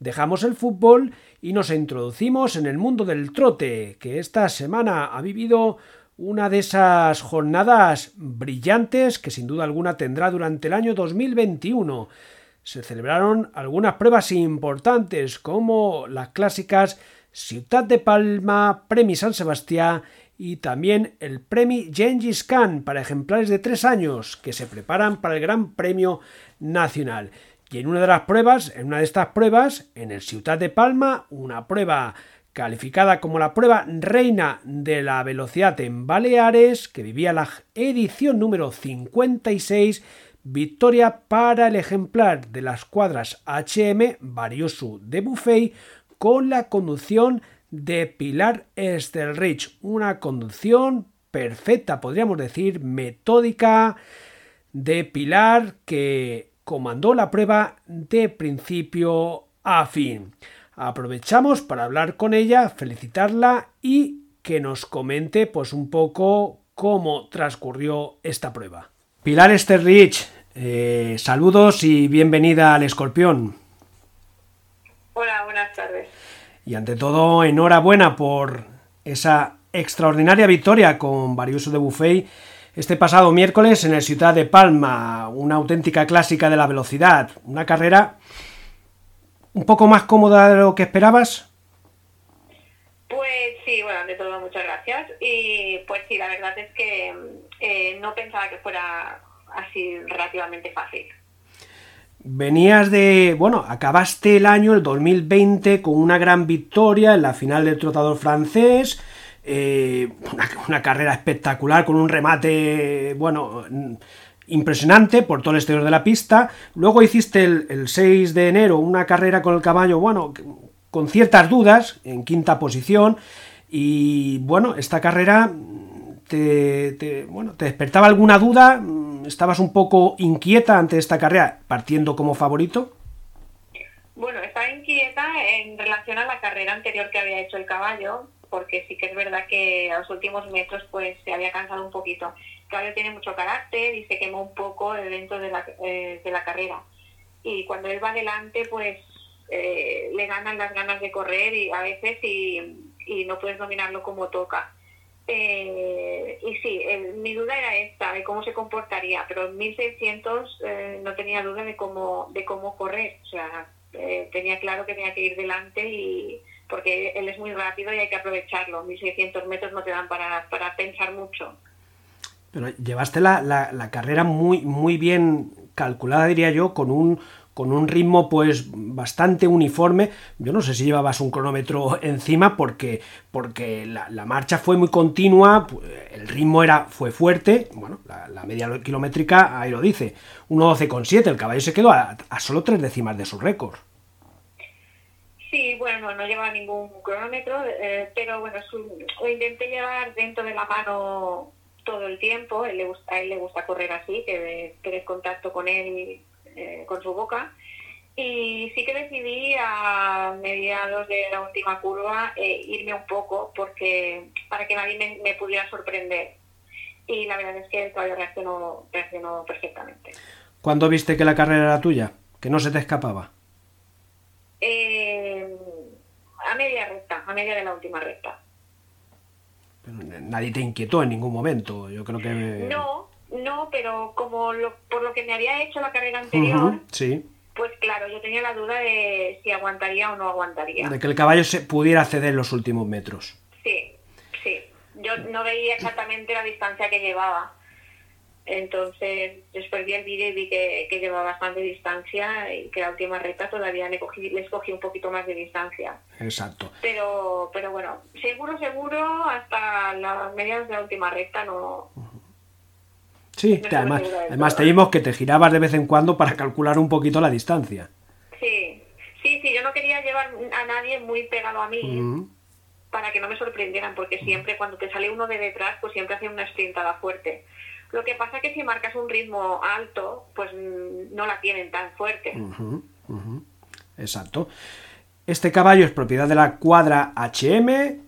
dejamos el fútbol y nos introducimos en el mundo del trote, que esta semana ha vivido una de esas jornadas brillantes que sin duda alguna tendrá durante el año 2021. Se celebraron algunas pruebas importantes como las clásicas Ciudad de Palma, Premi San Sebastián y también el Premi Gengis Khan para ejemplares de tres años que se preparan para el Gran Premio Nacional. Y en una de las pruebas, en una de estas pruebas, en el Ciudad de Palma, una prueba calificada como la prueba reina de la velocidad en Baleares, que vivía la edición número 56, victoria para el ejemplar de las cuadras HM Variosu de Buffet con la conducción de Pilar Estelrich, una conducción perfecta, podríamos decir, metódica de Pilar que comandó la prueba de principio a fin. Aprovechamos para hablar con ella, felicitarla y que nos comente pues un poco cómo transcurrió esta prueba. Pilar Esterrich, eh, saludos y bienvenida al Escorpión. Hola, buenas tardes. Y ante todo, enhorabuena por esa extraordinaria victoria con Variuso de Buffet este pasado miércoles en el Ciudad de Palma, una auténtica clásica de la velocidad, una carrera un poco más cómoda de lo que esperabas. Pues sí, bueno, de todo muchas gracias. Y pues sí, la verdad es que eh, no pensaba que fuera así relativamente fácil. Venías de, bueno, acabaste el año, el 2020, con una gran victoria en la final del trotador francés, eh, una, carrera espectacular con un remate, bueno, impresionante por todo el exterior de la pista. Luego hiciste el, 6 de enero una carrera con el caballo, bueno, con ciertas dudas, en quinta posición. Y bueno, esta carrera te, bueno, te despertaba alguna duda, estabas un poco inquieta ante esta carrera, partiendo como favorito. Bueno, estaba inquieta en relación a la carrera anterior que había hecho el caballo, porque sí que es verdad que a los últimos metros pues se había cansado un poquito caballo tiene mucho carácter y se quemó un poco dentro de la, eh, de la carrera. Y cuando él va adelante, pues eh, le ganan las ganas de correr y a veces y, no puedes dominarlo como toca. Eh, y sí, mi duda era esta, de cómo se comportaría, pero en 1600 no tenía duda de cómo, de cómo correr. O sea, tenía claro que tenía que ir delante y porque él es muy rápido y hay que aprovecharlo. 1600 metros no te dan para, para pensar mucho. Pero llevaste la, la, carrera muy, muy bien calculada, diría yo, con un, con un ritmo pues bastante uniforme. Yo no sé si llevabas un cronómetro encima porque, porque la, marcha fue muy continua, el ritmo era, fue fuerte, bueno, la, media kilométrica ahí lo dice, 1.12,7, el caballo se quedó a, solo tres décimas de su récord. Sí, bueno, no, llevaba ningún cronómetro, eh, pero bueno, lo intenté llevar dentro de la mano todo el tiempo, él le gusta, a él le gusta correr así, que tener contacto con él, eh, con su boca. Y sí que decidí a mediados de la última curva eh, irme un poco porque para que nadie me, pudiera sorprender. Y la verdad es que el caballo reaccionó, reaccionó perfectamente. ¿Cuándo viste que la carrera era tuya? ¿Que no se te escapaba? Eh, a media recta, a media de la última recta nadie te inquietó en ningún momento. Yo creo que. No, no, pero como por lo que me había hecho la carrera anterior. sí. Pues claro, yo tenía la duda de si aguantaría o no aguantaría. De que el caballo se pudiera ceder los últimos metros. Sí, sí. Yo no veía exactamente la distancia que llevaba. Entonces, después vi el vídeo y vi que, que lleva bastante distancia y que la última recta todavía le cogí, les cogí un poquito más de distancia. Exacto. Pero, pero bueno, seguro, seguro, hasta las medias de la última recta no... Sí, además, además te vimos que te girabas de vez en cuando para calcular un poquito la distancia. Sí, sí, sí, yo no quería llevar a nadie muy pegado a mí. para que no me sorprendieran, porque siempre cuando te sale uno de detrás, pues siempre hace una sprintada fuerte. Lo que pasa es que si marcas un ritmo alto, pues mm, no la tienen tan fuerte. Exacto. Este caballo es propiedad de la cuadra HM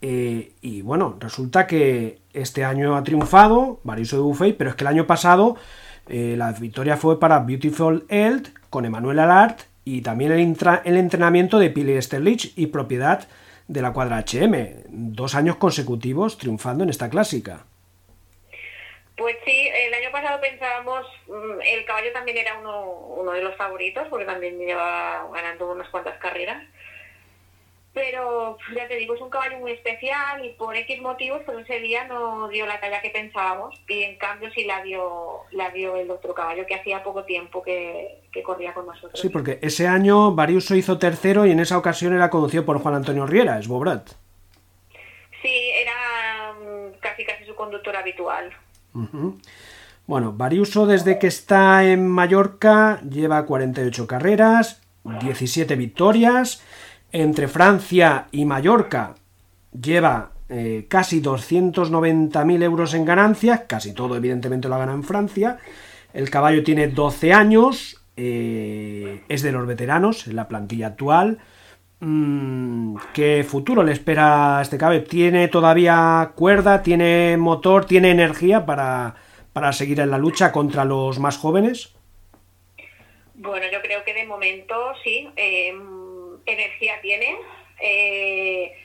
y bueno, resulta que este año ha triunfado Variso de Buffet, pero es que el año pasado eh, la victoria fue para Beautiful Eld con Emmanuel Alart y también el, el entrenamiento de Pili Sterlich y propiedad de la cuadra HM. Dos años consecutivos triunfando en esta clásica. Pues sí, el año pasado pensábamos, mm, el caballo también era uno, uno de los favoritos, porque también lleva ganando unas cuantas carreras. Pero ya te digo, es un caballo muy especial y por X motivos, pues ese día no dio la talla que pensábamos y en cambio sí la dio, la dio el otro caballo que hacía poco tiempo que, corría con nosotros. Sí, porque ese año Variuso hizo tercero y en esa ocasión era conducido por Juan Antonio Riera, es Bobrat. Sí, era mm, casi casi su conductor habitual. Bueno, Variuso desde que está en Mallorca lleva 48 carreras, 17 victorias entre Francia y Mallorca lleva eh, casi 290.000 euros en ganancias, casi todo evidentemente lo ha ganado en Francia. El caballo tiene 12 años, eh, es de los veteranos en la plantilla actual. Mm, ¿Qué futuro le espera a este caballo? ¿Tiene todavía cuerda, tiene motor, tiene energía para, para seguir en la lucha contra los más jóvenes? Bueno, yo creo que de momento sí. Eh, energía tiene, eh,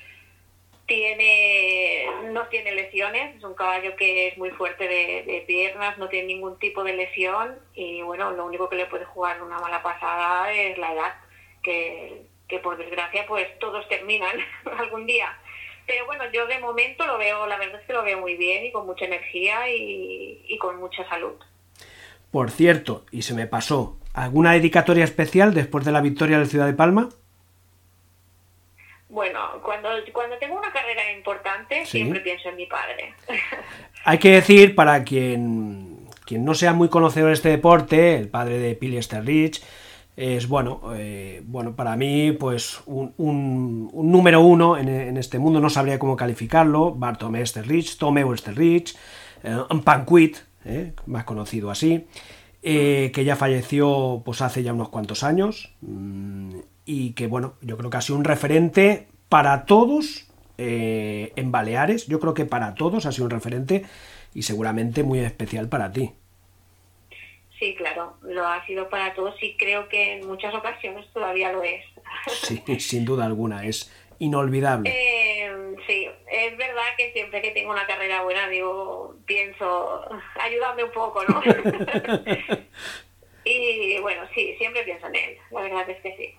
tiene, no tiene lesiones, es un caballo que es muy fuerte de, piernas, no tiene ningún tipo de lesión y bueno, lo único que le puede jugar una mala pasada es la edad, que, por desgracia pues todos terminan algún día. Pero bueno, yo de momento lo veo, la verdad es que lo veo muy bien y con mucha energía y, y con mucha salud. Por cierto, y se me pasó, ¿alguna dedicatoria especial después de la victoria de Ciudad de Palma? Bueno, cuando, cuando tengo una carrera importante, siempre pienso en mi padre. Hay que decir, para quien, quien no sea muy conocedor de este deporte, el padre de Pili Sterrich es, bueno, eh, bueno para mí, pues un, número uno en, este mundo, no sabría cómo calificarlo, Bartome Sterrich, Tomeu Sterrich, eh, Panquit, eh, más conocido así, que ya falleció pues hace ya unos cuantos años, mm, y que bueno, yo creo que ha sido un referente para todos eh, en Baleares, yo creo que para todos ha sido un referente y seguramente muy especial para ti. Sí, claro, lo ha sido para todos y creo que en muchas ocasiones todavía lo es. Sí, sin duda alguna, es inolvidable. Eh, sí, es verdad que siempre que tengo una carrera buena, digo, pienso, ayúdame un poco, ¿no? y bueno, sí, siempre pienso en él, la verdad es que sí.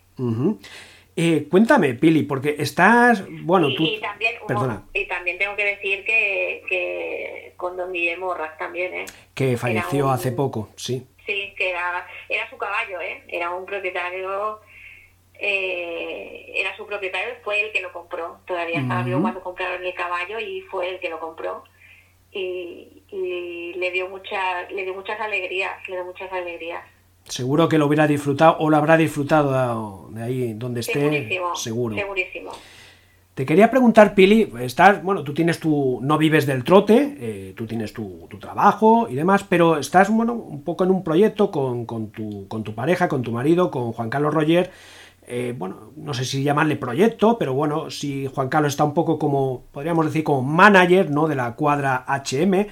Eh, cuéntame, Pili, porque estás. Bueno, tú. Y también, Perdona. y también tengo que decir que, con don Guillermo Raz también, ¿eh? Que falleció hace poco, sí. Sí, que era, era su caballo, ¿eh? Era un propietario. Eh, era su propietario, fue el que lo compró. Todavía estaba vivo cuando compraron el caballo y fue el que lo compró. Y, y le dio muchas le dio muchas alegrías, le dio muchas alegrías. Seguro que lo hubiera disfrutado o lo habrá disfrutado de ahí donde esté. seguro. Segurísimo. Te quería preguntar, Pili, estás, bueno, tú tienes tu, no vives del trote, eh, tú tienes tu, trabajo y demás, pero estás, bueno, un poco en un proyecto con, con, tu, con tu pareja, con tu marido, con Juan Carlos Roger, eh, bueno, no sé si llamarle proyecto, pero bueno, si Juan Carlos está un poco como, podríamos decir, como manager, ¿no? De la cuadra HM,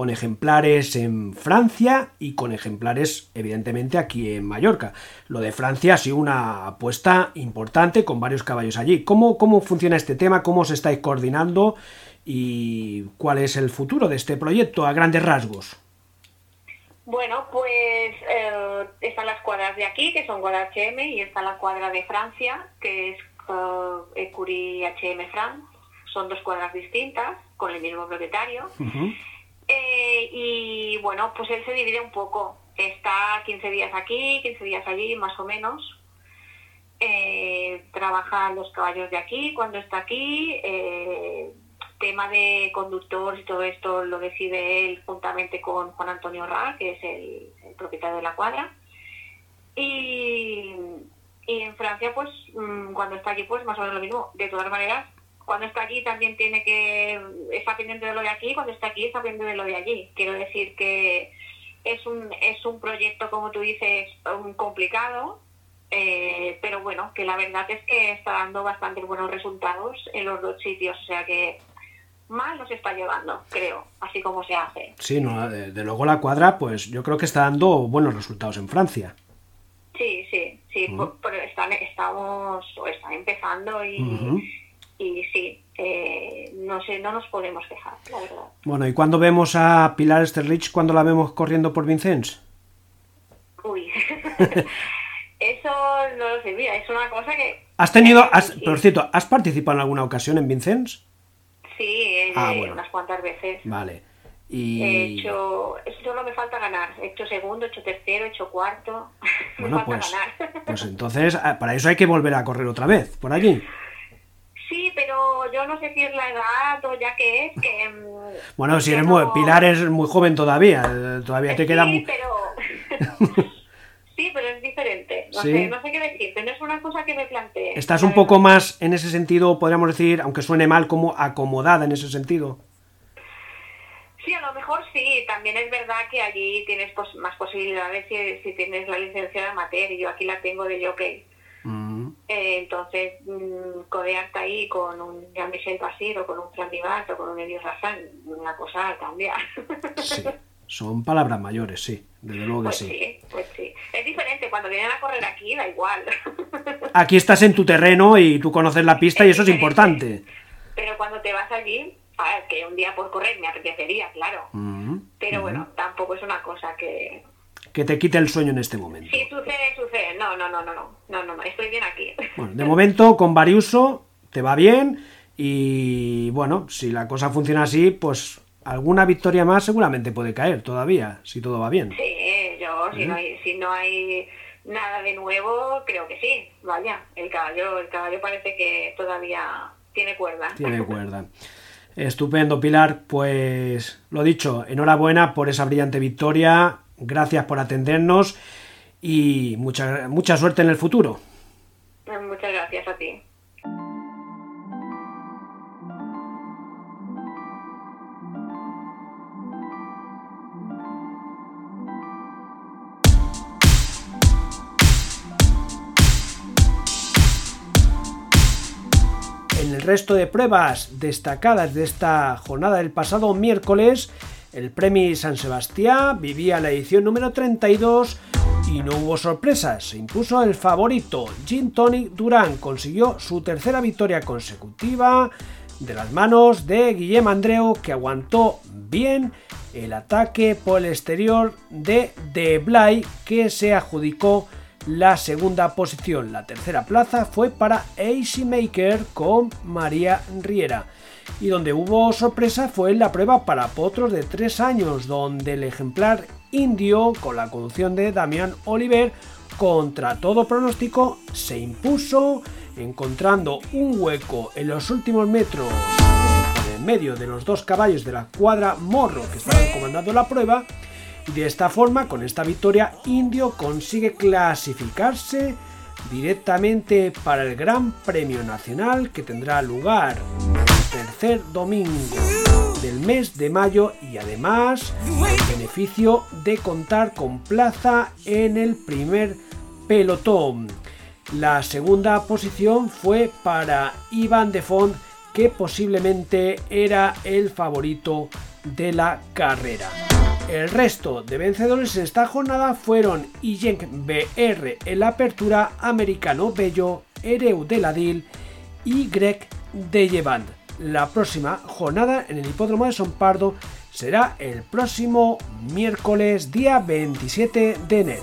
con ejemplares en Francia y con ejemplares evidentemente aquí en Mallorca. Lo de Francia ha sido una apuesta importante con varios caballos allí. ¿Cómo, cómo funciona este tema? ¿Cómo os estáis coordinando? ¿Y cuál es el futuro de este proyecto a grandes rasgos? Bueno, pues eh, están las cuadras de aquí, que son cuadras HM, y está la cuadra de Francia, que es eh, HM France. Son dos cuadras distintas, con el mismo propietario. Eh, y bueno, pues él se divide un poco. Está 15 días aquí, 15 días allí, más o menos. Eh, trabaja los caballos de aquí cuando está aquí. Eh, tema de conductor y todo esto lo decide él juntamente con Juan Antonio Ra, que es el, propietario de la cuadra. Y, en Francia, pues mm, cuando está aquí, pues más o menos lo mismo. De todas maneras, cuando está aquí también tiene que, está pendiente de lo de aquí, cuando está aquí está pendiente de lo de allí. Quiero decir que es un, es un proyecto, como tú dices, complicado, eh, pero bueno, que la verdad es que está dando bastante buenos resultados en los dos sitios, o sea que mal nos está llevando, creo, así como se hace. Sí, no, de, luego la cuadra, pues yo creo que está dando buenos resultados en Francia. Sí, sí, sí, pero están, estamos, están empezando y, y sí, eh, no sé, no nos podemos dejar, la verdad. Bueno, ¿y cuando vemos a Pilar Esterlich, cuando la vemos corriendo por Vincennes? Uy, eso no lo sé, mira, es una cosa que... ¿Has tenido, por cierto, ¿has participado en alguna ocasión en Vincennes? Sí, ah, unas cuantas veces. Vale. Y... He hecho, solo me falta ganar. He hecho segundo, he hecho tercero, he hecho cuarto. Bueno, pues, pues entonces ah, para eso hay que volver a correr otra vez, por allí. Sí, yo no sé si es la edad o ya que es que... Mm, bueno, si eres muy... Pilar es muy joven todavía, eh, todavía te queda... Sí, pero... sí, pero es diferente. No, sé, no sé qué decirte, no es una cosa que me plantee. Estás un poco más, en ese sentido, podríamos decir, aunque suene mal, como acomodada en ese sentido. Sí, a lo mejor sí. También es verdad que allí tienes más posibilidades si, tienes la licencia de amateur y yo aquí la tengo de jockey. Mm. Eh, entonces, mm, codearte ahí con un Jean-Michel Basir o con un Fran o con un Elio Razán, una cosa cambia. Sí, son palabras mayores, sí, desde luego que pues sí. Pues sí, es diferente, cuando vienen a correr aquí da igual. Aquí estás en tu terreno y tú conoces la pista y eso es importante. Pero cuando te vas allí, que un día por correr me apetecería, claro. Pero bueno, tampoco es una cosa que... Que te quite el sueño en este momento. Sí, sucede, sucede. No, no, no, no, no, no, no, no. estoy bien aquí. Bueno, de momento con Variuso te va bien y bueno, si la cosa funciona así, pues alguna victoria más seguramente puede caer todavía, si todo va bien. Sí, yo, si, no hay, si no hay nada de nuevo, creo que sí. Vaya, el caballo, el caballo parece que todavía tiene cuerda. Tiene cuerda. Estupendo, Pilar. Pues lo dicho, enhorabuena por esa brillante victoria. Gracias por atendernos y mucha, mucha suerte en el futuro. Muchas gracias a ti. el resto de pruebas destacadas de esta jornada del pasado miércoles, el Premio San Sebastián vivía la edición número 32 y no hubo sorpresas. Se impuso el favorito. Jim Tony Durán consiguió su tercera victoria consecutiva de las manos de Guillem Andreu que aguantó bien el ataque por el exterior de De Blay que se adjudicó la segunda posición. La tercera plaza fue para AC Maker con María Riera. Y donde hubo sorpresa fue en la prueba para potros de 3 años, donde el ejemplar indio, con la conducción de Damián Oliver, contra todo pronóstico, se impuso, encontrando un hueco en los últimos metros en medio de los dos caballos de la cuadra Morro que estaban comandando la prueba de esta forma, con esta victoria, Indio consigue clasificarse directamente para el Gran Premio Nacional que tendrá lugar el tercer domingo del mes de mayo y además el beneficio de contar con plaza en el primer pelotón. La segunda posición fue para Iván de Font que posiblemente era el favorito de la carrera. El resto de vencedores en esta jornada fueron Iyenk BR en la apertura, Americano Bello, Ereu de Ladil y Greg de Llevant. La próxima jornada en el hipódromo de Son Pardo será el próximo miércoles día 27 de enero.